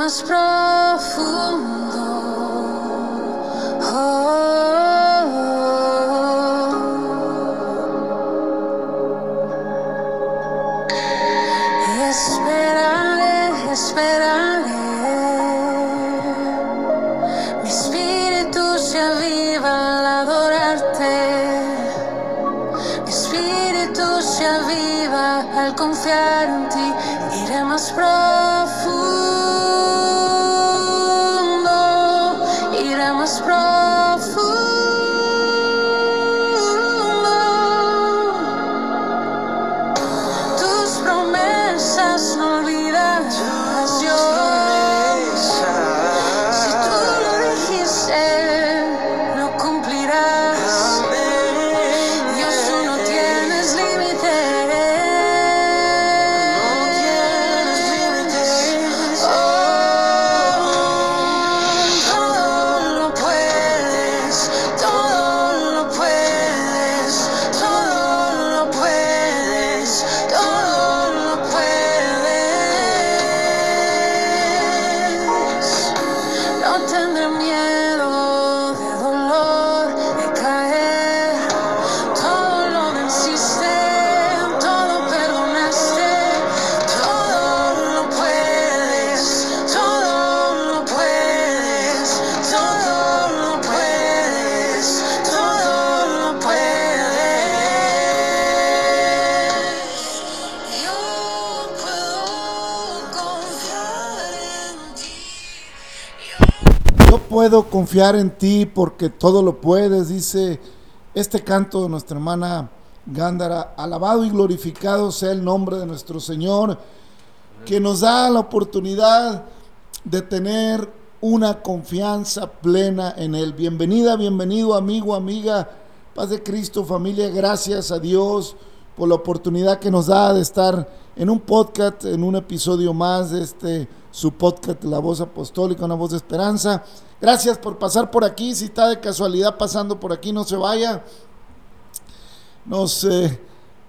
Voy más profundo. Confiar en ti porque todo lo puedes, dice este canto de nuestra hermana Gándara. Alabado y glorificado sea el nombre de nuestro Señor, que nos da la oportunidad de tener una confianza plena en Él. Bienvenida, bienvenido amigo, amiga, paz de Cristo, familia, gracias a Dios por la oportunidad que nos da de estar en un podcast, en un episodio más de este su podcast La Voz Apostólica, una voz de esperanza. Gracias por pasar por aquí. Si está de casualidad pasando por aquí, no se vaya. Nos eh,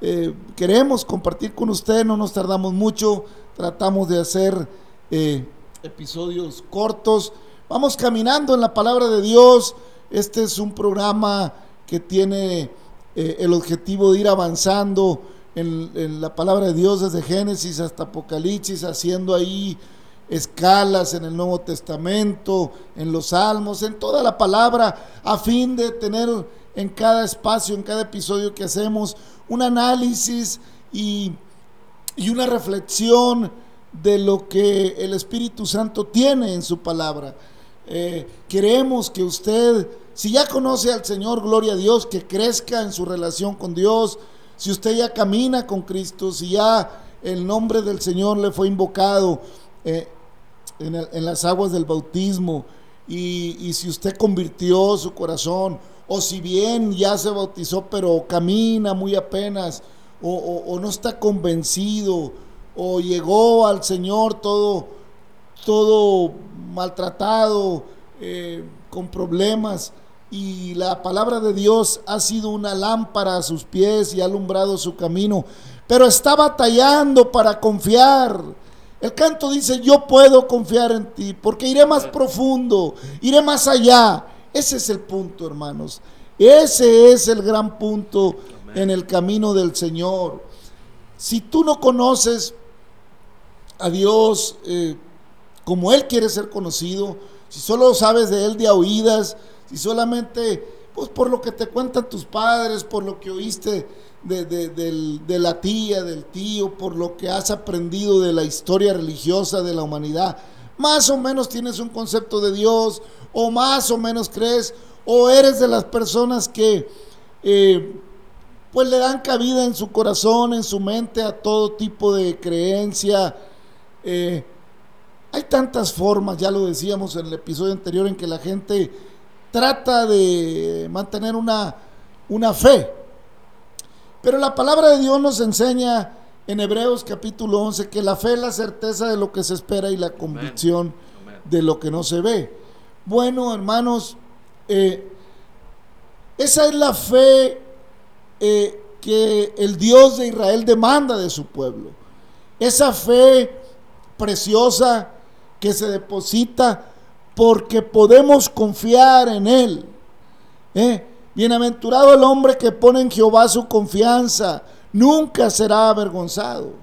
eh, queremos compartir con usted, no nos tardamos mucho. Tratamos de hacer eh, episodios cortos. Vamos caminando en la palabra de Dios. Este es un programa que tiene el objetivo de ir avanzando en la palabra de Dios desde Génesis hasta Apocalipsis, haciendo ahí escalas en el Nuevo Testamento, en los Salmos, en toda la palabra, a fin de tener en cada espacio, en cada episodio que hacemos, un análisis y, y una reflexión de lo que el Espíritu Santo tiene en su palabra. Eh, queremos que usted, si ya conoce al Señor, gloria a Dios, que crezca en su relación con Dios. Si usted ya camina con Cristo, si ya el nombre del Señor le fue invocado eh, en, las aguas del bautismo, y, y si usted convirtió su corazón, o si bien ya se bautizó, pero camina muy apenas, o, o- o no está convencido, o llegó al Señor todo todo maltratado, eh, con problemas, y la palabra de Dios ha sido una lámpara a sus pies y ha alumbrado su camino, pero está batallando para confiar. El canto dice, yo puedo confiar en ti, porque iré más profundo, iré más allá. Ese es el punto, hermanos. Ese es el gran punto en el camino del Señor. Si tú no conoces a Dios eh, como Él quiere ser conocido, si solo sabes de Él de a oídas, si solamente, pues por lo que te cuentan tus padres, por lo que oíste de, de- del- de la tía, del tío, por lo que has aprendido de la historia religiosa de la humanidad, más o menos tienes un concepto de Dios, o más o menos crees, o eres de las personas que... eh, pues le dan cabida en su corazón, en su mente a todo tipo de creencia. Eh, hay tantas formas, ya lo decíamos en el episodio anterior, en que la gente trata de mantener una, una fe. Pero la palabra de Dios nos enseña en Hebreos capítulo 11 que la fe es la certeza de lo que se espera y la convicción de lo que no se ve. Bueno, hermanos, eh, esa es la fe eh, que el Dios de Israel demanda de su pueblo. esa fe preciosa que se deposita porque podemos confiar en Él. ¿eh? Bienaventurado el hombre que pone en Jehová su confianza, nunca será avergonzado.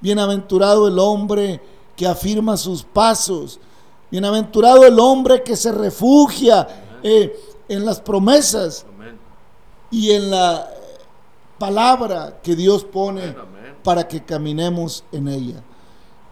Bienaventurado el hombre que afirma sus pasos. Bienaventurado el hombre que se refugia eh, en las promesas Amén. y en la palabra que Dios pone Amén. para que caminemos en ella.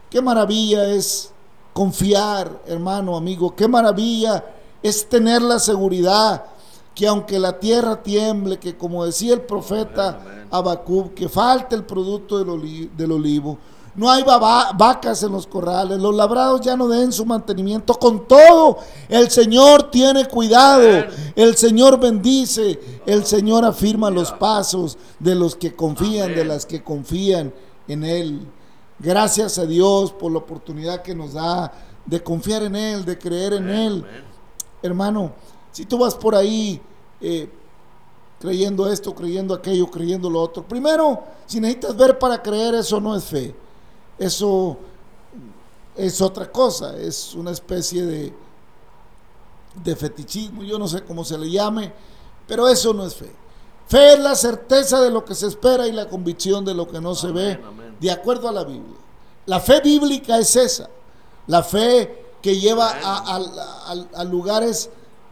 Qué maravilla es confiar, hermano, amigo. Qué maravilla es tener la seguridad que aunque la tierra tiemble, que como decía el profeta. Habacuc, que falte el producto del, oli- del olivo, no hay vacas en los corrales, los labrados ya no den su mantenimiento. Con todo, el Señor tiene cuidado, el Señor bendice, el Señor afirma los pasos de los que confían, de las que confían en Él. Gracias a Dios por la oportunidad que nos da de confiar en Él, de creer en Él. Hermano, si tú vas por ahí eh, creyendo esto, creyendo aquello, creyendo lo otro, primero, si necesitas ver para creer, eso no es fe. Eso es otra cosa, es una especie de, de fetichismo, yo no sé cómo se le llame, pero eso no es fe. Fe es la certeza de lo que se espera y la convicción de lo que no se ve, amén. de acuerdo a la Biblia. La fe bíblica es esa, la fe que lleva a, a- a- a lugares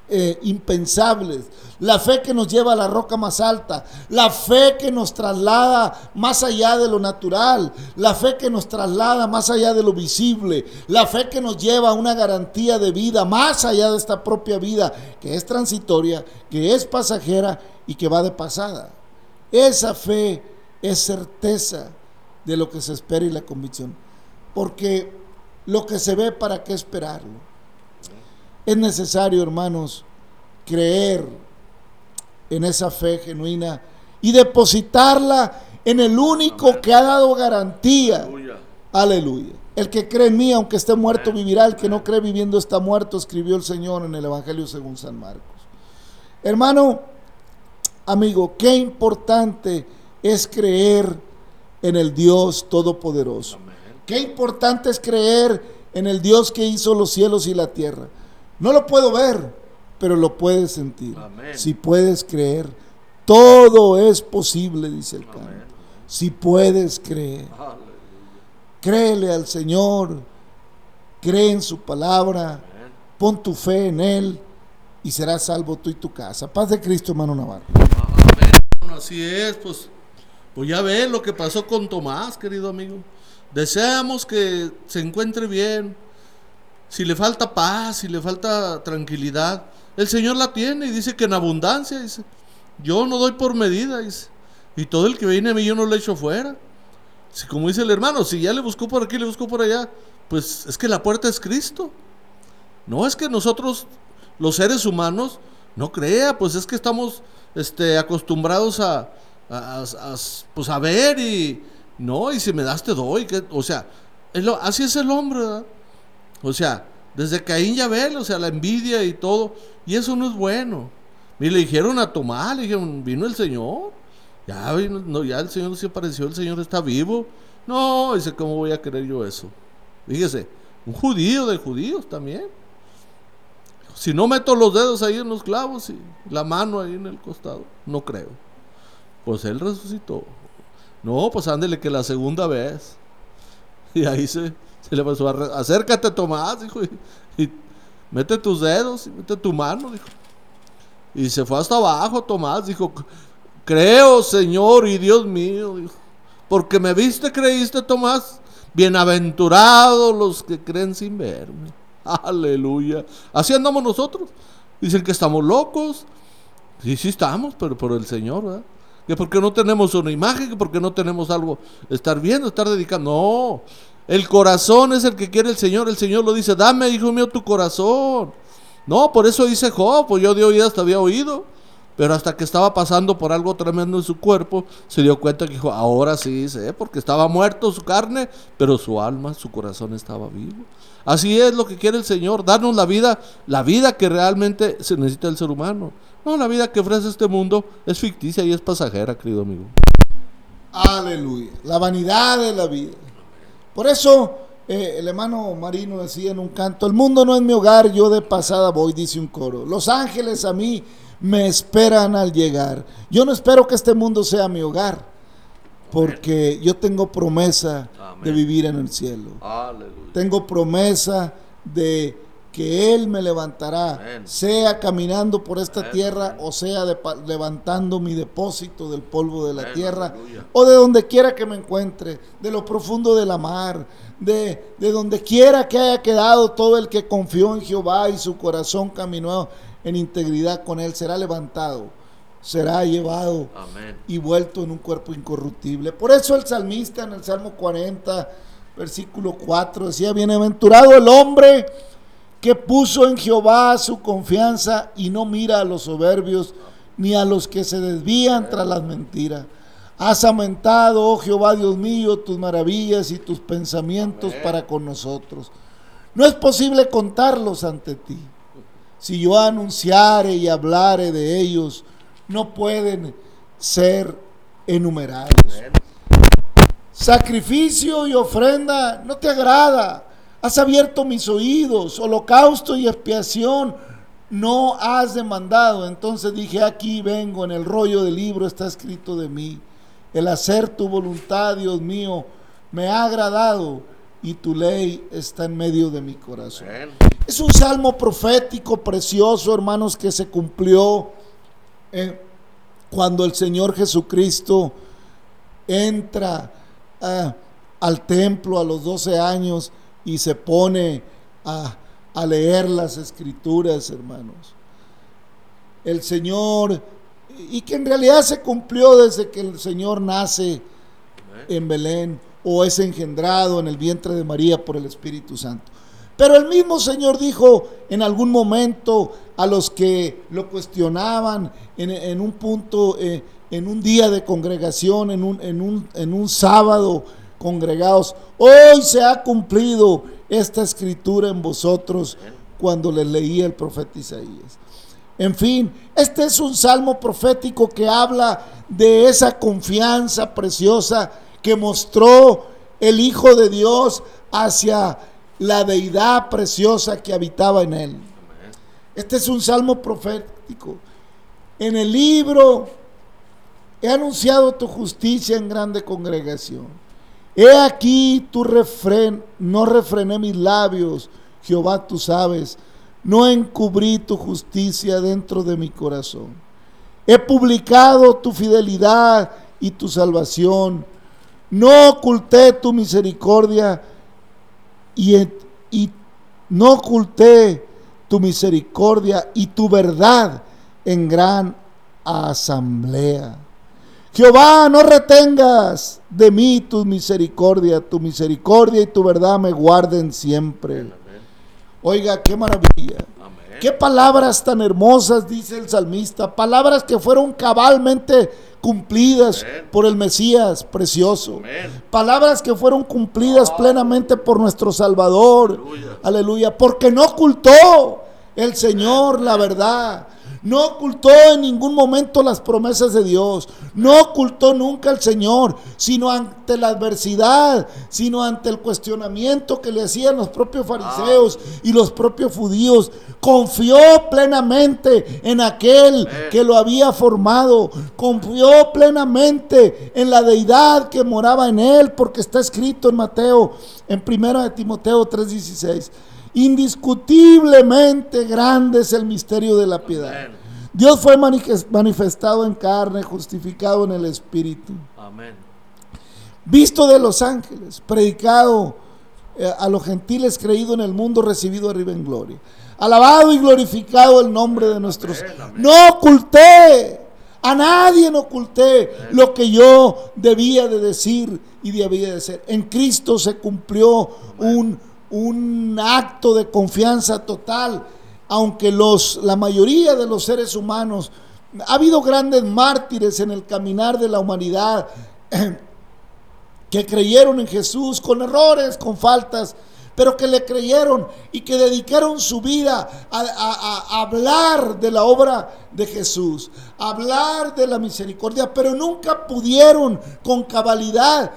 eh, impensables, la fe que nos lleva a la roca más alta, la fe que nos traslada más allá de lo natural, la fe que nos traslada más allá de lo visible, la fe que nos lleva a una garantía de vida más allá de esta propia vida, que es transitoria, que es pasajera y que va de pasada. Esa fe es certeza de lo que se espera y la convicción. Porque lo que se ve, ¿para qué esperarlo? Es necesario, hermanos, creer en esa fe genuina y depositarla en el único que ha dado garantía. Aleluya. Aleluya. El que cree en mí, aunque esté muerto, vivirá. El que no cree viviendo está muerto, escribió el Señor en el Evangelio según San Marcos. Hermano, amigo, qué importante es creer en el Dios Todopoderoso. Amén. Qué importante es creer en el Dios que hizo los cielos y la tierra. No lo puedo ver, pero lo puedes sentir. Amén. Si puedes creer, todo es posible, dice el canto. Amén. Si puedes creer. Aleluya. Créele al Señor, cree en su palabra, Amén. pon tu fe en Él y serás salvo tú y tu casa. Paz de Cristo, hermano Navarro. Amén, así es, pues, pues ya ves lo que pasó con Tomás, querido amigo. Deseamos que se encuentre bien. Si le falta paz, si le falta tranquilidad, el Señor la tiene y dice que en abundancia, dice, yo no doy por medida, dice, y todo el que viene a mí yo no le echo fuera. Si como dice el hermano, si ya le buscó por aquí, le buscó por allá, pues es que la puerta es Cristo. No es que nosotros, los seres humanos, no crea, pues es que estamos este, acostumbrados a, a, a- pues a ver y no, y si me das te doy. que- o sea, es lo- así es el hombre, ¿verdad? O sea, desde Caín ya ve, o sea, la envidia y todo, y eso no es bueno. Y le dijeron a Tomás, le dijeron, vino el Señor. Ya, vino- no, ya el Señor se apareció, el Señor está vivo. No, dice, ¿cómo voy a creer yo eso? Fíjese, un judío de judíos también. Si no meto los dedos ahí en los clavos y la mano ahí en el costado, no creo. Pues él resucitó. No, pues ándele que la segunda vez. Y ahí se, se le pasó acércate Tomás, dijo, y, y mete tus dedos y mete tu mano, dijo. Y se fue hasta abajo Tomás, dijo, creo Señor y Dios mío, dijo, porque me viste, creíste Tomás, bienaventurados los que creen sin verme. Aleluya. Así andamos nosotros. Dicen que estamos locos. Sí, sí estamos, pero por el Señor, ¿verdad? Que porque no tenemos una imagen, que porque no tenemos algo, estar viendo, estar dedicando. No, el corazón es el que quiere el Señor. El Señor lo dice, dame, hijo mío, tu corazón. No, por eso dice Job, pues yo de oídas te había oído. Pero hasta que estaba pasando por algo tremendo en su cuerpo, se dio cuenta que dijo, ahora sí sé, porque estaba muerto su carne, pero su alma, su corazón estaba vivo. Así es lo que quiere el Señor, darnos la vida, la vida que realmente se necesita el ser humano. No, la vida que ofrece este mundo es ficticia y es pasajera, querido amigo. Aleluya. La vanidad de la vida. Por eso eh, el hermano Marino decía en un canto, el mundo no es mi hogar, yo de pasada voy, dice un coro. Los ángeles a mí me esperan al llegar. Yo no espero que este mundo sea mi hogar, porque yo tengo promesa de vivir en el cielo. Aleluya. Tengo promesa de que Él me levantará, Amén. sea caminando por esta Amén, tierra o sea de levantando mi depósito del polvo de la Amén, tierra aleluya. o de donde quiera que me encuentre, de lo profundo de la mar, de, de donde quiera que haya quedado todo el que confió en Jehová y su corazón caminó en integridad con Él, será levantado, será llevado y vuelto en un cuerpo incorruptible. Por eso el salmista en el Salmo 40, versículo 4, decía, bienaventurado el hombre que puso en Jehová su confianza y no mira a los soberbios ni a los que se desvían tras las mentiras. Has aumentado, oh Jehová Dios mío, tus maravillas y tus pensamientos Amén. para con nosotros. No es posible contarlos ante ti. Si yo anunciare y hablare de ellos, no pueden ser enumerados. Amén. Sacrificio y ofrenda no te agrada. Has abierto mis oídos, holocausto y expiación no has demandado. Entonces dije, aquí vengo, en el rollo del libro está escrito de mí. El hacer tu voluntad, Dios mío, me ha agradado y tu ley está en medio de mi corazón. Es un salmo profético precioso, hermanos, que se cumplió eh, cuando el Señor Jesucristo entra ah, al templo a los 12 años y se pone a, a leer las escrituras, hermanos. El Señor, y que en realidad se cumplió desde que el Señor nace en Belén o es engendrado en el vientre de María por el Espíritu Santo. Pero el mismo Señor dijo en algún momento a los que lo cuestionaban en, en un punto, eh, en un día de congregación, en un, en, un, en un sábado congregados, hoy se ha cumplido esta escritura en vosotros cuando les leía el profeta Isaías. En fin, este es un salmo profético que habla de esa confianza preciosa que mostró el Hijo de Dios hacia la deidad preciosa que habitaba en él. Este es un salmo profético. En el libro he anunciado tu justicia en grande congregación. He aquí tu refren, no refrené mis labios, Jehová tú sabes, no encubrí tu justicia dentro de mi corazón. He publicado tu fidelidad y tu salvación. No oculté tu misericordia y, y no oculté tu misericordia y tu verdad en gran asamblea. Jehová, no retengas de mí tu misericordia, tu misericordia y tu verdad me guarden siempre. Amén. Oiga, qué maravilla. Amén. Qué palabras tan hermosas, dice el salmista. Palabras que fueron cabalmente cumplidas Amén. por el Mesías precioso. Palabras que fueron cumplidas plenamente por nuestro Salvador. Aleluya. Aleluya. Porque no ocultó el Señor la verdad. No ocultó en ningún momento las promesas de Dios. No ocultó nunca el Señor, sino ante la adversidad, sino ante el cuestionamiento que le hacían los propios fariseos y los propios judíos. Confió plenamente en aquel que lo había formado. Confió plenamente en la deidad que moraba en él, porque está escrito en Mateo, en 1 de Timoteo 3:16. Indiscutiblemente grande es el misterio de la piedad. Dios fue manifes- manifestado en carne, justificado en el Espíritu, Amén. visto de los ángeles, predicado eh, a los gentiles, creído en el mundo, recibido arriba en gloria. Alabado y glorificado el nombre de nuestros. Amén, amén. No oculté, a nadie no oculté lo que yo debía de decir y debía de ser. En Cristo se cumplió un, un acto de confianza total, aunque los, la mayoría de los seres humanos, ha habido grandes mártires en el caminar de la humanidad que creyeron en Jesús con errores, con faltas, pero que le creyeron y que dedicaron su vida a, a- hablar de la obra de Jesús, a hablar de la misericordia, pero nunca pudieron con cabalidad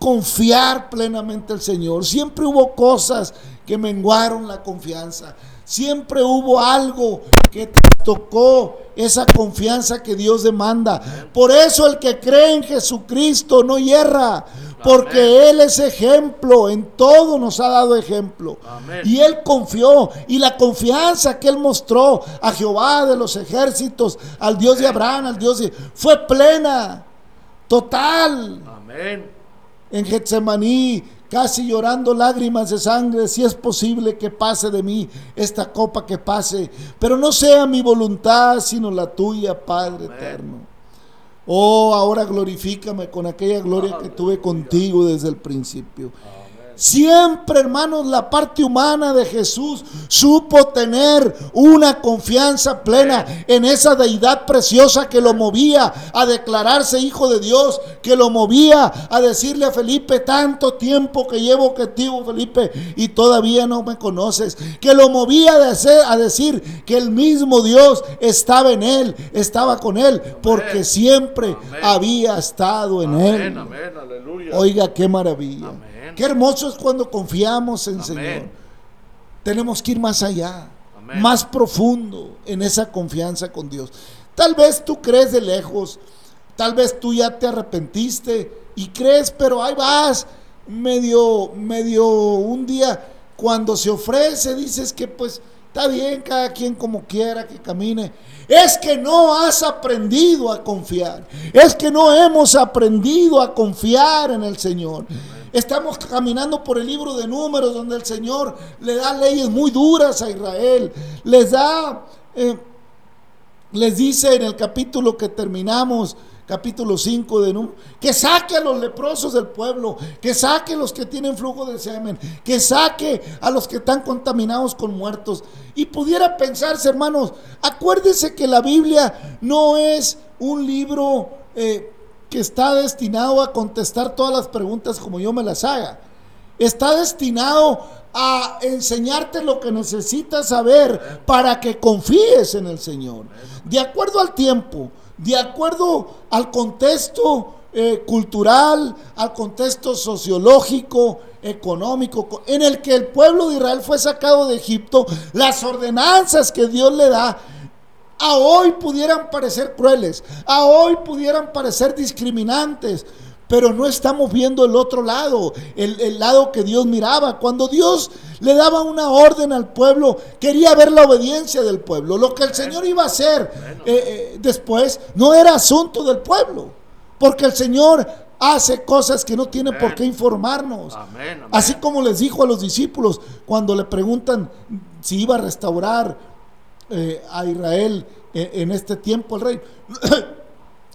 confiar plenamente al Señor. Siempre hubo cosas que menguaron la confianza. Siempre hubo algo que te tocó esa confianza que Dios demanda. Por eso el que cree en Jesucristo no hierra, porque Él es ejemplo, en todo nos ha dado ejemplo. Amén. Y Él confió, y la confianza que Él mostró a Jehová de los ejércitos, al Dios de Abraham, al Dios de... fue plena, total Amén. En Getsemaní, casi llorando lágrimas de sangre, si es posible que pase de mí esta copa que pase, pero no sea mi voluntad, sino la tuya, Padre Amén. eterno. Oh, ahora glorifícame con aquella gloria que tuve contigo desde el principio. Siempre, hermanos, la parte humana de Jesús supo tener una confianza plena en esa deidad preciosa que lo movía a declararse hijo de Dios, que lo movía a decirle a Felipe, tanto tiempo que llevo contigo, Felipe, y todavía no me conoces, que lo movía de hacer, a decir que el mismo Dios estaba en él, estaba con él, porque siempre Amén. había estado en él. Amén, amén, aleluya. Oiga, qué maravilla. Qué hermoso es cuando confiamos en Amén. Señor. Tenemos que ir más allá, Amén. más profundo en esa confianza con Dios. Tal vez tú crees de lejos, tal vez tú ya te arrepentiste y crees, pero ahí vas, medio, medio un día, cuando se ofrece, dices que pues está bien, cada quien como quiera que camine. Es que no has aprendido a confiar. Es que no hemos aprendido a confiar en el Señor. Estamos caminando por el libro de números donde el Señor le da leyes muy duras a Israel. Les da, eh, les dice en el capítulo que terminamos, capítulo 5 de que saque a los leprosos del pueblo, que saque a los que tienen flujo de semen, que saque a los que están contaminados con muertos. Y pudiera pensarse, hermanos, acuérdense que la Biblia no es un libro eh, que está destinado a contestar todas las preguntas como yo me las haga. Está destinado a enseñarte lo que necesitas saber para que confíes en el Señor. De acuerdo al tiempo, de acuerdo al contexto eh, cultural, al contexto sociológico, económico, co- en el que el pueblo de Israel fue sacado de Egipto, las ordenanzas que Dios le da a hoy pudieran parecer crueles, a hoy pudieran parecer discriminantes, pero no estamos viendo el otro lado, el, el lado que Dios miraba. Cuando Dios le daba una orden al pueblo, quería ver la obediencia del pueblo. Lo que el Señor iba a hacer eh, eh, después no era asunto del pueblo, porque el Señor hace cosas que no tiene por qué informarnos. Amén, amén. Así como les dijo a los discípulos cuando le preguntan si iba a restaurar eh, a Israel en, en este tiempo el rey.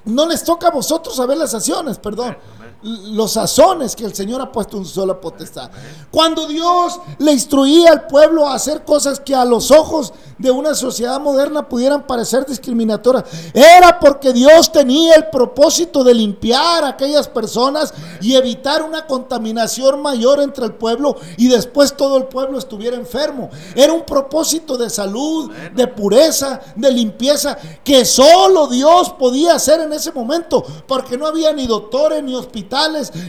No les toca a vosotros saber las acciones, perdón. Los sazones que el Señor ha puesto en su sola potestad. Cuando Dios le instruía al pueblo a hacer cosas que a los ojos de una sociedad moderna pudieran parecer discriminatorias, era porque Dios tenía el propósito de limpiar a aquellas personas y evitar una contaminación mayor entre el pueblo y después todo el pueblo estuviera enfermo. Era un propósito de salud, de pureza, de limpieza que solo Dios podía hacer en ese momento, porque no había ni doctores, ni hospitales,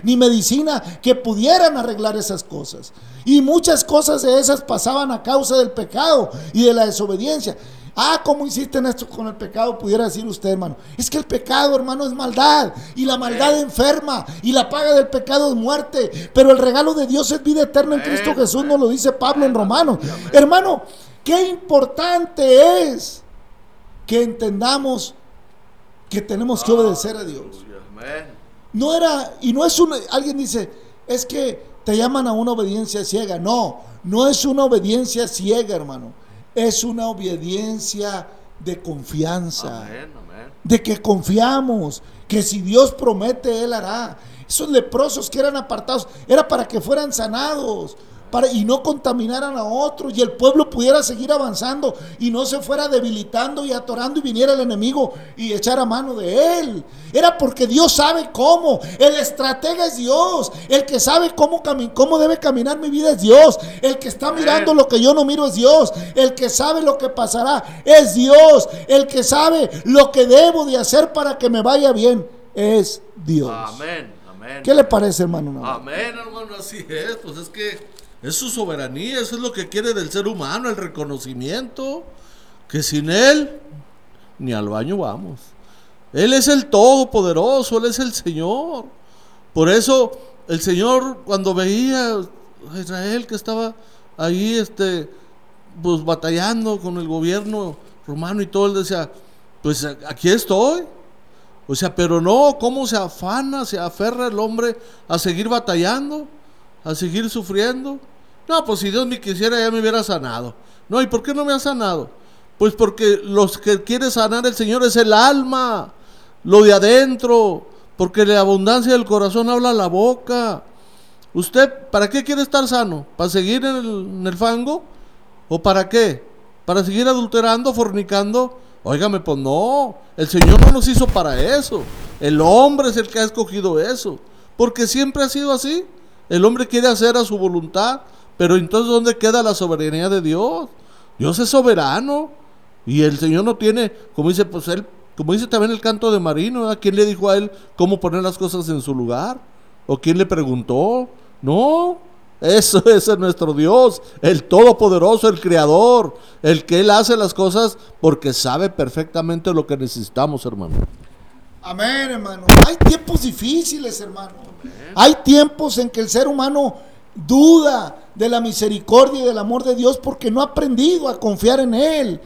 ni medicina que pudieran arreglar esas cosas. Y muchas cosas de esas pasaban a causa del pecado y de la desobediencia. Ah, ¿cómo hiciste en esto con el pecado? Pudiera decir usted, hermano. Es que el pecado, hermano, es maldad. Y la maldad enferma. Y la paga del pecado es muerte. Pero el regalo de Dios es vida eterna en Cristo Jesús, nos lo dice Pablo en Romanos. Hermano, qué importante es que entendamos que tenemos que obedecer a Dios. No era, y no es un, alguien dice, es que te llaman a una obediencia ciega. No, no es una obediencia ciega, hermano. Es una obediencia de confianza, Amén, amén. de que confiamos, que si Dios promete, Él hará. Esos leprosos que eran apartados, era para que fueran sanados. Para, y no contaminaran a otros y el pueblo pudiera seguir avanzando y no se fuera debilitando y atorando y viniera el enemigo y echara mano de él. Era porque Dios sabe cómo. El estratega es Dios. El que sabe cómo, cómo debe caminar mi vida es Dios. El que está mirando lo que yo no miro es Dios. El que sabe lo que pasará es Dios. El que sabe lo que debo de hacer para que me vaya bien es Dios. Amén. ¿Qué le parece, hermano? Amén, hermano, así es. Pues es que es su soberanía, eso es lo que quiere del ser humano, el reconocimiento. Que sin Él, ni al baño vamos. Él es el Todopoderoso, Él es el Señor. Por eso el Señor cuando veía a Israel que estaba ahí, este, pues batallando con el gobierno romano y todo, él decía, pues aquí estoy. O sea, pero no, ¿cómo se afana, se aferra el hombre a seguir batallando, a seguir sufriendo? No, pues si Dios me quisiera ya me hubiera sanado. No, ¿y por qué no me ha sanado? Pues porque los que quiere sanar el Señor es el alma, lo de adentro, porque la abundancia del corazón habla la boca. ¿Usted para qué quiere estar sano? ¿Para seguir en el, en el fango? ¿O para qué? ¿Para seguir adulterando, fornicando? Óigame, pues no, el Señor no nos hizo para eso. El hombre es el que ha escogido eso. Porque siempre ha sido así. El hombre quiere hacer a su voluntad. Pero entonces, ¿dónde queda la soberanía de Dios? Dios es soberano. Y el Señor no tiene, como dice, pues él, como dice también el canto de Marino, ¿a quién le dijo a él cómo poner las cosas en su lugar? ¿O quién le preguntó? No, eso, ese es nuestro Dios, el Todopoderoso, el Creador, el que Él hace las cosas porque sabe perfectamente lo que necesitamos, hermano. Amén, hermano. Hay tiempos difíciles, hermano. Hay tiempos en que el ser humano duda de la misericordia y del amor de Dios porque no ha aprendido a confiar en Él.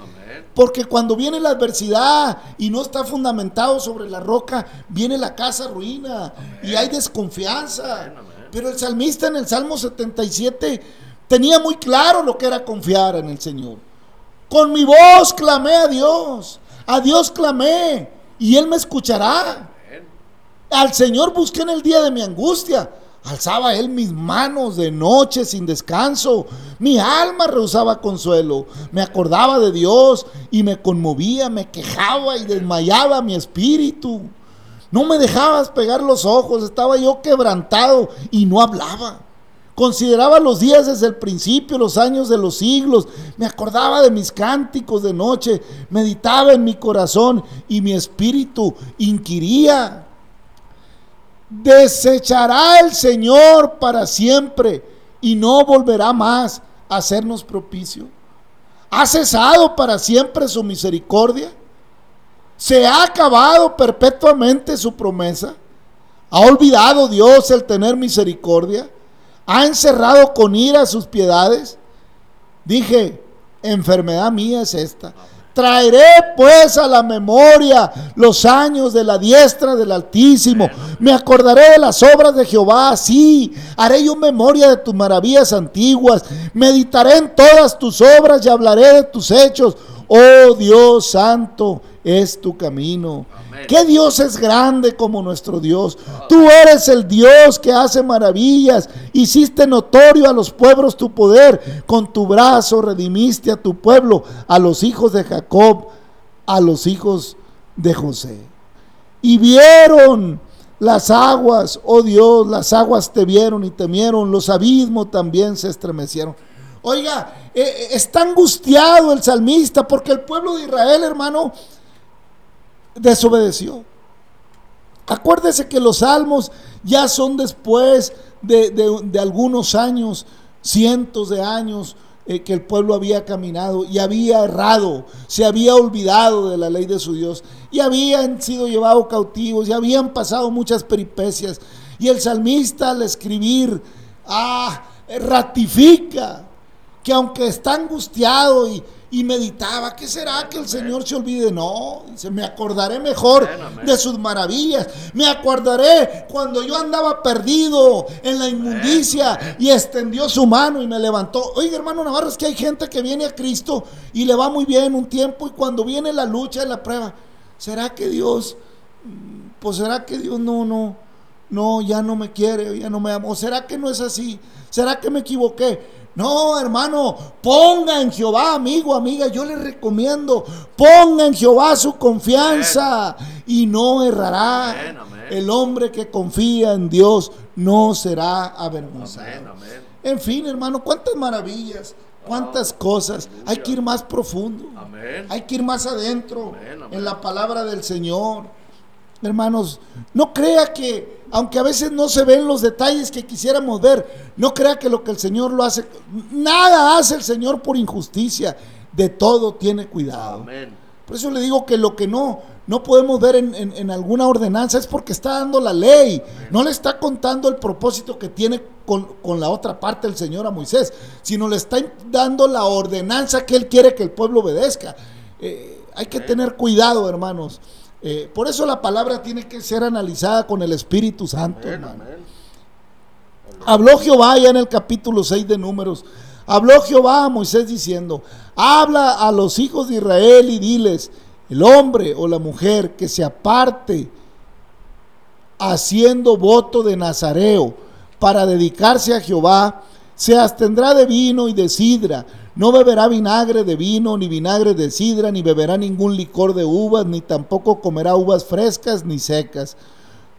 Porque cuando viene la adversidad y no está fundamentado sobre la roca, viene la casa ruina y hay desconfianza. Pero el salmista en el Salmo 77 tenía muy claro lo que era confiar en el Señor. Con mi voz clamé a Dios, a Dios clamé y Él me escuchará. Al Señor busqué en el día de mi angustia. Alzaba él mis manos de noche sin descanso. Mi alma rehusaba consuelo. Me acordaba de Dios y me conmovía, me quejaba y desmayaba mi espíritu. No me dejabas pegar los ojos, estaba yo quebrantado y no hablaba. Consideraba los días desde el principio, los años de los siglos. Me acordaba de mis cánticos de noche. Meditaba en mi corazón y mi espíritu inquiría. Desechará el Señor para siempre y no volverá más a hacernos propicio. ¿Ha cesado para siempre su misericordia? ¿Se ha acabado perpetuamente su promesa? ¿Ha olvidado Dios el tener misericordia? ¿Ha encerrado con ira sus piedades? Dije, enfermedad mía es esta. Traeré pues a la memoria los años de la diestra del Altísimo. Me acordaré de las obras de Jehová. Sí, haré yo memoria de tus maravillas antiguas. Meditaré en todas tus obras y hablaré de tus hechos. Oh Dios santo es tu camino. ¿Qué Dios es grande como nuestro Dios? Tú eres el Dios que hace maravillas. Hiciste notorio a los pueblos tu poder. Con tu brazo redimiste a tu pueblo, a los hijos de Jacob, a los hijos de José. Y vieron las aguas, oh Dios, las aguas te vieron y temieron, los abismos también se estremecieron. Oiga, eh, eh, está angustiado el salmista porque el pueblo de Israel, hermano, desobedeció. Acuérdese que los salmos ya son después de, de- algunos años, cientos de años, eh, que el pueblo había caminado y había errado, se había olvidado de la ley de su Dios y habían sido llevados cautivos y habían pasado muchas peripecias. Y el salmista al escribir, ah, ratifica que aunque está angustiado y, y meditaba, ¿qué será que el Señor se olvide? No, dice, me acordaré mejor de sus maravillas. Me acordaré cuando yo andaba perdido en la inmundicia y extendió su mano y me levantó. Oiga, hermano Navarro, es que hay gente que viene a Cristo y le va muy bien un tiempo y cuando viene la lucha y la prueba, ¿será que Dios, mm, pues será que Dios no, no, no, ya no me quiere, ya no me ama? ¿O será que no es así? ¿Será que me equivoqué? No, hermano, ponga en Jehová, amigo, amiga, yo le recomiendo, ponga en Jehová su confianza y no errará. Amén, amén. El hombre que confía en Dios no será avergonzado. En fin, hermano, cuántas maravillas, cuántas cosas. Hay que ir más profundo. Amén. Hay que ir más adentro en la palabra del Señor. Hermanos, no crea que, aunque a veces no se ven los detalles que quisiéramos ver, no crea que lo que el Señor lo hace, nada hace el Señor por injusticia, de todo tiene cuidado. Amén. Por eso le digo que lo que no, no podemos ver en, en- en alguna ordenanza es porque está dando la ley. No le está contando el propósito que tiene con, con la otra parte el Señor a Moisés, sino le está dando la ordenanza que Él quiere que el pueblo obedezca. Eh, hay que tener cuidado, hermanos. Eh, por eso la palabra tiene que ser analizada con el Espíritu Santo, Amén, hermano. amén. Habló Jehová ya en el capítulo 6 de Números. Habló Jehová a Moisés diciendo, habla a los hijos de Israel y diles, el hombre o la mujer que se aparte haciendo voto de Nazareo para dedicarse a Jehová, se abstendrá de vino y de sidra, no beberá vinagre de vino, ni vinagre de sidra, ni beberá ningún licor de uvas, ni tampoco comerá uvas frescas ni secas.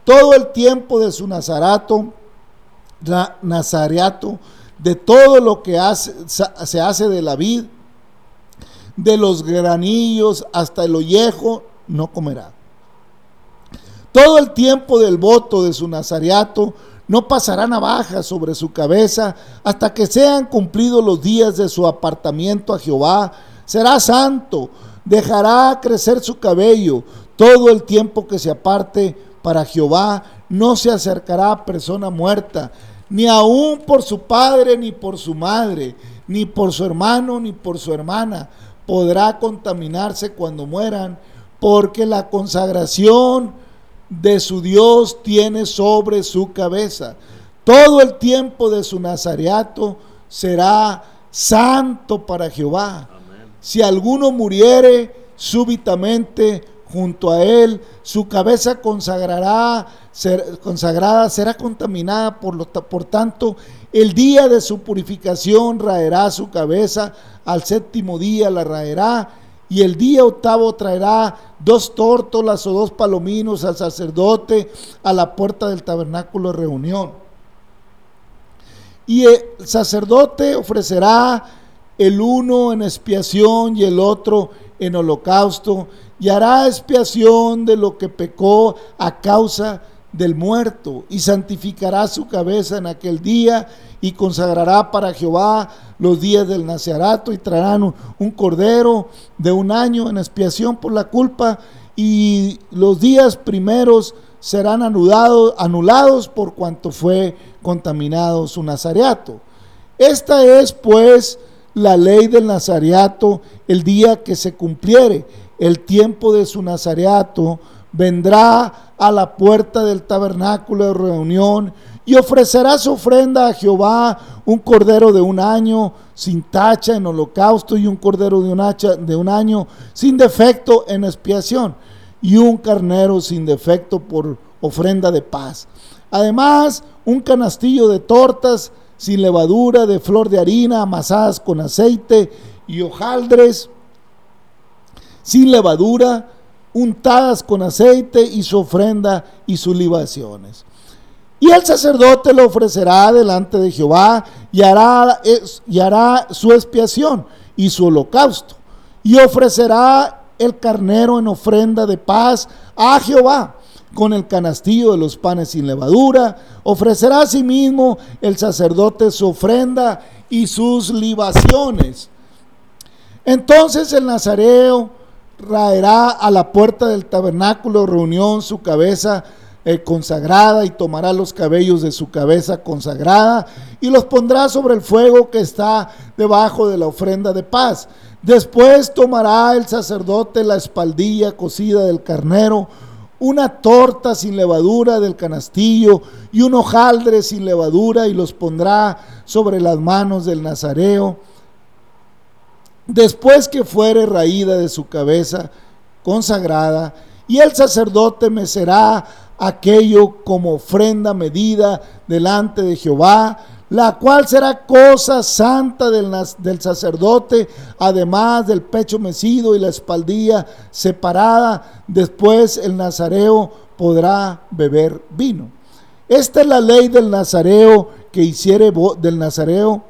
Todo el tiempo de su nazarato, na- nazareato, de todo lo que se hace de la vid, de los granillos hasta el ollejo, no comerá. Todo el tiempo del voto de su nazareato no pasará navaja sobre su cabeza hasta que sean cumplidos los días de su apartamiento a Jehová. Será santo, dejará crecer su cabello todo el tiempo que se aparte para Jehová. No se acercará a persona muerta, ni aun por su padre, ni por su madre, ni por su hermano, ni por su hermana. Podrá contaminarse cuando mueran, porque la consagración de su Dios tiene sobre su cabeza. Todo el tiempo de su nazareato será santo para Jehová. Si alguno muriere súbitamente junto a él, su cabeza consagrará, ser- consagrada será contaminada, por, lo, por tanto, el día de su purificación raerá su cabeza, al séptimo día la raerá, y el día octavo traerá dos tórtolas o dos palominos al sacerdote a la puerta del tabernáculo de reunión. Y el sacerdote ofrecerá el uno en expiación y el otro en holocausto, y hará expiación de lo que pecó a causa del muerto, y santificará su cabeza en aquel día, y consagrará para Jehová los días del naciarato, y traerán un, un cordero de un año en expiación por la culpa, y los días primeros serán anulados, anulados por cuanto fue contaminado su nazareato. Esta es pues la ley del nazareato el día que se cumpliere el tiempo de su nazareato, vendrá a la puerta del tabernáculo de reunión y ofrecerá su ofrenda a Jehová un cordero de un año sin tacha en holocausto y un cordero de un, hacha, de un año sin defecto en expiación y un carnero sin defecto por ofrenda de paz. Además, un canastillo de tortas sin levadura, de flor de harina, amasadas con aceite y hojaldres sin levadura, untadas con aceite y su ofrenda y sus libaciones. Y el sacerdote lo ofrecerá delante de Jehová y hará, y hará su expiación y su holocausto. Y ofrecerá el carnero en ofrenda de paz a Jehová con el canastillo de los panes sin levadura. Ofrecerá asimismo el sacerdote su ofrenda y sus libaciones. Entonces el nazareo raerá a la puerta del tabernáculo reunión su cabeza eh, consagrada y tomará los cabellos de su cabeza consagrada y los pondrá sobre el fuego que está debajo de la ofrenda de paz. Después tomará el sacerdote la espaldilla cocida del carnero, una torta sin levadura del canastillo y un hojaldre sin levadura y los pondrá sobre las manos del nazareo después que fuere raída de su cabeza consagrada, y el sacerdote mecerá aquello como ofrenda medida delante de Jehová, la cual será cosa santa del, del sacerdote, además del pecho mecido y la espaldilla separada. Después el nazareo podrá beber vino. Esta es la ley del nazareo que hiciere del nazareo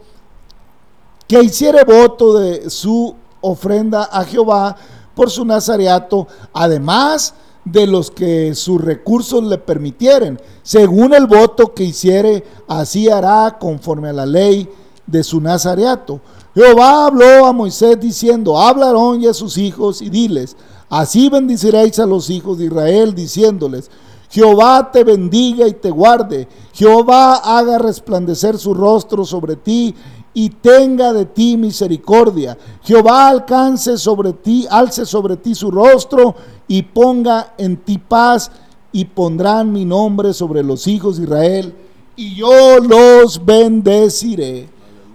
que hiciere voto de su ofrenda a Jehová por su nazareato, además de los que sus recursos le permitieren. Según el voto que hiciere, así hará conforme a la ley de su nazareato. Jehová habló a Moisés diciendo, habla y a sus hijos y diles, así bendiciréis a los hijos de Israel, diciéndoles, Jehová te bendiga y te guarde, Jehová haga resplandecer su rostro sobre ti y tenga de ti misericordia. Jehová alcance sobre ti, alce sobre ti su rostro y ponga en ti paz y pondrán mi nombre sobre los hijos de Israel y yo los bendeciré.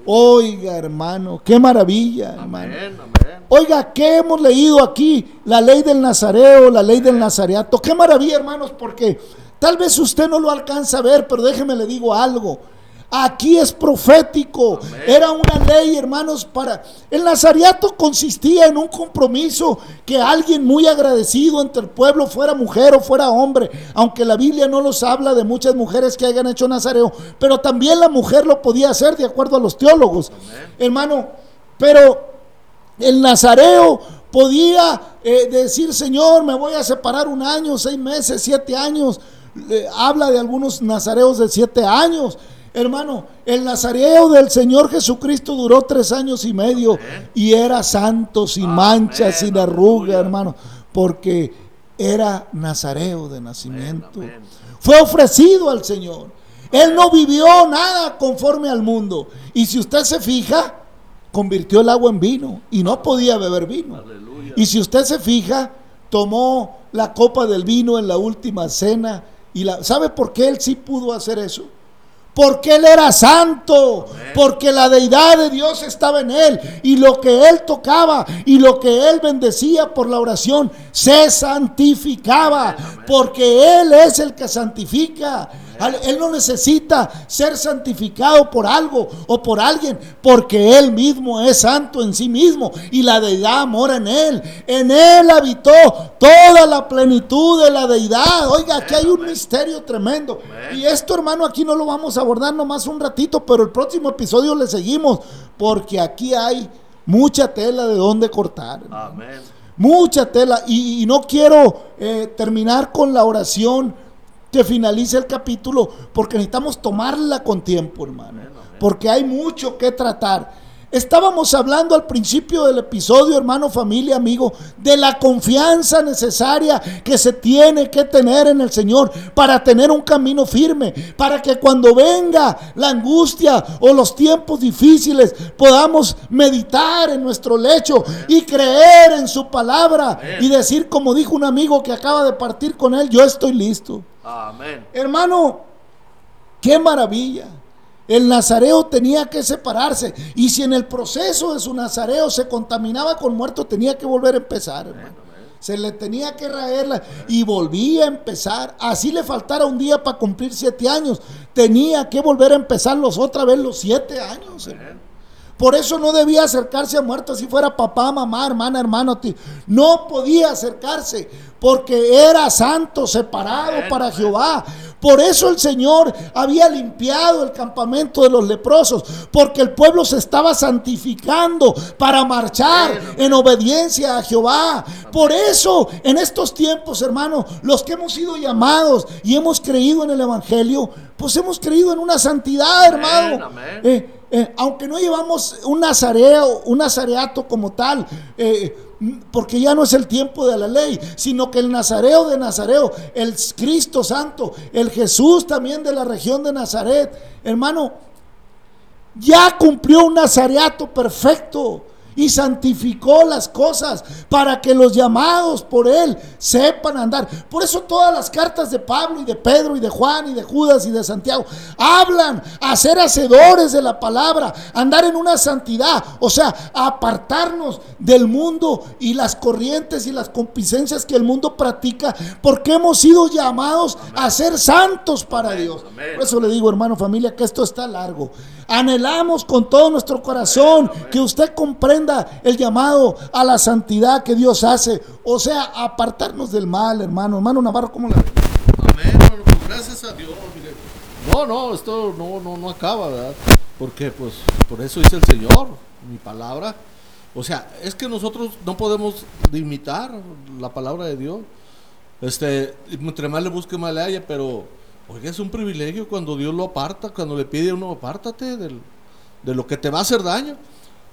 Oiga, hermano, qué maravilla, hermano. Amén, amén. Oiga, ¿qué hemos leído aquí? La ley del Nazareo, la ley del Nazareato. Qué maravilla, hermanos, porque tal vez usted no lo alcanza a ver, pero déjeme le digo algo. Aquí es profético. Era una ley, hermanos, para... El Nazareato consistía en un compromiso que alguien muy agradecido entre el pueblo, fuera mujer o fuera hombre, aunque la Biblia no nos habla de muchas mujeres que hayan hecho Nazareo, pero también la mujer lo podía hacer de acuerdo a los teólogos. Hermano, pero el nazareo podía eh, decir, Señor, me voy a separar un año, seis meses, siete años. Habla de algunos nazareos de siete años. Hermano, el nazareo del Señor Jesucristo duró tres años y medio y era santo, sin mancha, sin arruga, hermano, porque era nazareo de nacimiento. Fue ofrecido al Señor. Él no vivió nada conforme al mundo. Y si usted se fija, convirtió el agua en vino y no podía beber vino. Aleluya. Y si usted se fija, tomó la copa del vino en la última cena y la ¿sabe por qué él sí pudo hacer eso? Porque él era santo, porque la deidad de Dios estaba en él y lo que él tocaba y lo que él bendecía por la oración se santificaba, porque él es el que santifica. Él no necesita ser santificado por algo o por alguien, porque Él mismo es santo en sí mismo y la deidad mora en Él. En Él habitó toda la plenitud de la deidad. Oiga, aquí hay un misterio tremendo. Y esto, hermano, aquí no lo vamos a abordar nomás un ratito, pero el próximo episodio le seguimos, porque aquí hay mucha tela de donde cortar. Amén. Mucha tela. Y, y no quiero eh, terminar con la oración que finalice el capítulo, porque necesitamos tomarla con tiempo, hermano. Porque hay mucho que tratar. Estábamos hablando al principio del episodio, hermano, familia, amigo, de la confianza necesaria que se tiene que tener en el Señor para tener un camino firme, para que cuando venga la angustia o los tiempos difíciles podamos meditar en nuestro lecho y creer en su palabra y decir, como dijo un amigo que acaba de partir con él, yo estoy listo. Amén. Hermano, qué maravilla. El nazareo tenía que separarse. Y si en el proceso de su nazareo se contaminaba con muerto, tenía que volver a empezar, hermano. Se le tenía que raerla y volvía a empezar. Así le faltara un día para cumplir siete años. Tenía que volver a empezar los otra vez los siete años. Por eso no debía acercarse a muertos si fuera papá, mamá, hermana, hermano. tío. No podía acercarse porque era santo, separado para Jehová. Por eso el Señor había limpiado el campamento de los leprosos, porque el pueblo se estaba santificando para marchar en obediencia a Jehová. Por eso en estos tiempos, hermano, los que hemos sido llamados y hemos creído en el Evangelio, pues hemos creído en una santidad, hermano. amén. Eh, eh, aunque no llevamos un nazareo, un nazareato como tal, eh, porque ya no es el tiempo de la ley, sino que el nazareo de Nazareo, el Cristo Santo, el Jesús también de la región de Nazaret, hermano, ya cumplió un nazareato perfecto y santificó las cosas para que los llamados por él sepan andar. Por eso todas las cartas de Pablo y de Pedro y de Juan y de Judas y de Santiago hablan a ser hacedores de la palabra, andar en una santidad, o sea, apartarnos del mundo y las corrientes y las complicencias que el mundo practica, porque hemos sido llamados a ser santos para Dios. amén. Por eso le digo, hermano, familia, que esto está largo. Anhelamos con todo nuestro corazón que usted comprenda el llamado a la santidad que Dios hace. O sea, apartarnos del mal, hermano. Hermano Navarro, ¿cómo la ve? Amén, pues gracias a Dios, mire. No, no, esto no, no, no acaba, ¿verdad? Porque pues por eso dice el Señor, mi palabra. O sea, es que nosotros no podemos limitar la palabra de Dios. Este, entre más le busque, más le haya, pero, oiga, es un privilegio cuando Dios lo aparta, cuando le pide a uno, apártate de lo que te va a hacer daño.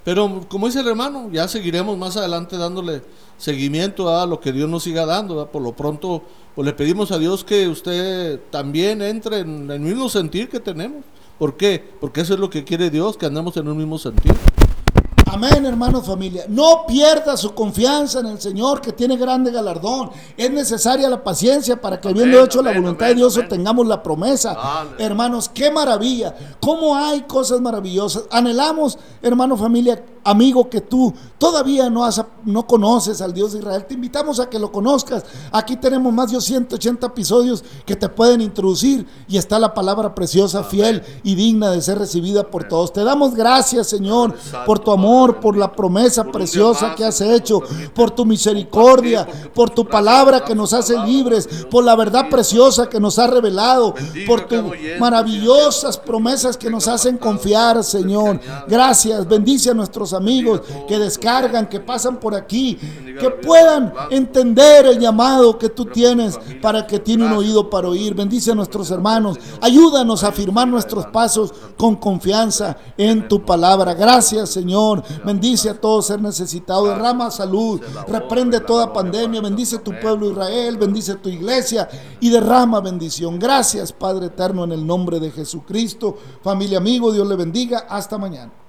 Pero como dice el hermano, ya seguiremos más adelante dándole seguimiento a lo que Dios nos siga dando. Por lo pronto, pues le pedimos a Dios que usted también entre en el mismo sentir que tenemos. ¿Por qué? Porque eso es lo que quiere Dios, que andemos en un mismo sentir. Amén, hermanos, familia. No pierda su confianza en el Señor, que tiene grande galardón. Es necesaria la paciencia para que, habiendo Amén, hecho la voluntad amén, de Dios, amén. obtengamos la promesa. Hermanos, qué maravilla. Cómo hay cosas maravillosas. Anhelamos, hermano, familia, amigo, que tú todavía no, has, no conoces al Dios de Israel. Te invitamos a que lo conozcas. Aquí tenemos más de 180 episodios que te pueden introducir y está la palabra preciosa, fiel y digna de ser recibida por todos. Te damos gracias, Señor, por tu amor, Por la promesa preciosa que has hecho, por tu misericordia, por tu palabra que nos hace libres, por la verdad preciosa que nos has revelado, por tus maravillosas promesas que nos hacen confiar, Señor. Gracias, bendice a nuestros amigos que descargan, que pasan por aquí, que puedan entender el llamado que tú tienes para que tiene un oído para oír. Bendice a nuestros hermanos, ayúdanos a afirmar nuestros pasos con confianza en tu palabra. Gracias, Señor. Bendice a todo ser necesitado, derrama salud, reprende toda pandemia, bendice tu pueblo Israel, bendice tu iglesia y derrama bendición. Gracias, Padre eterno, en el nombre de Jesucristo. Familia, amigo, Dios le bendiga. Hasta mañana.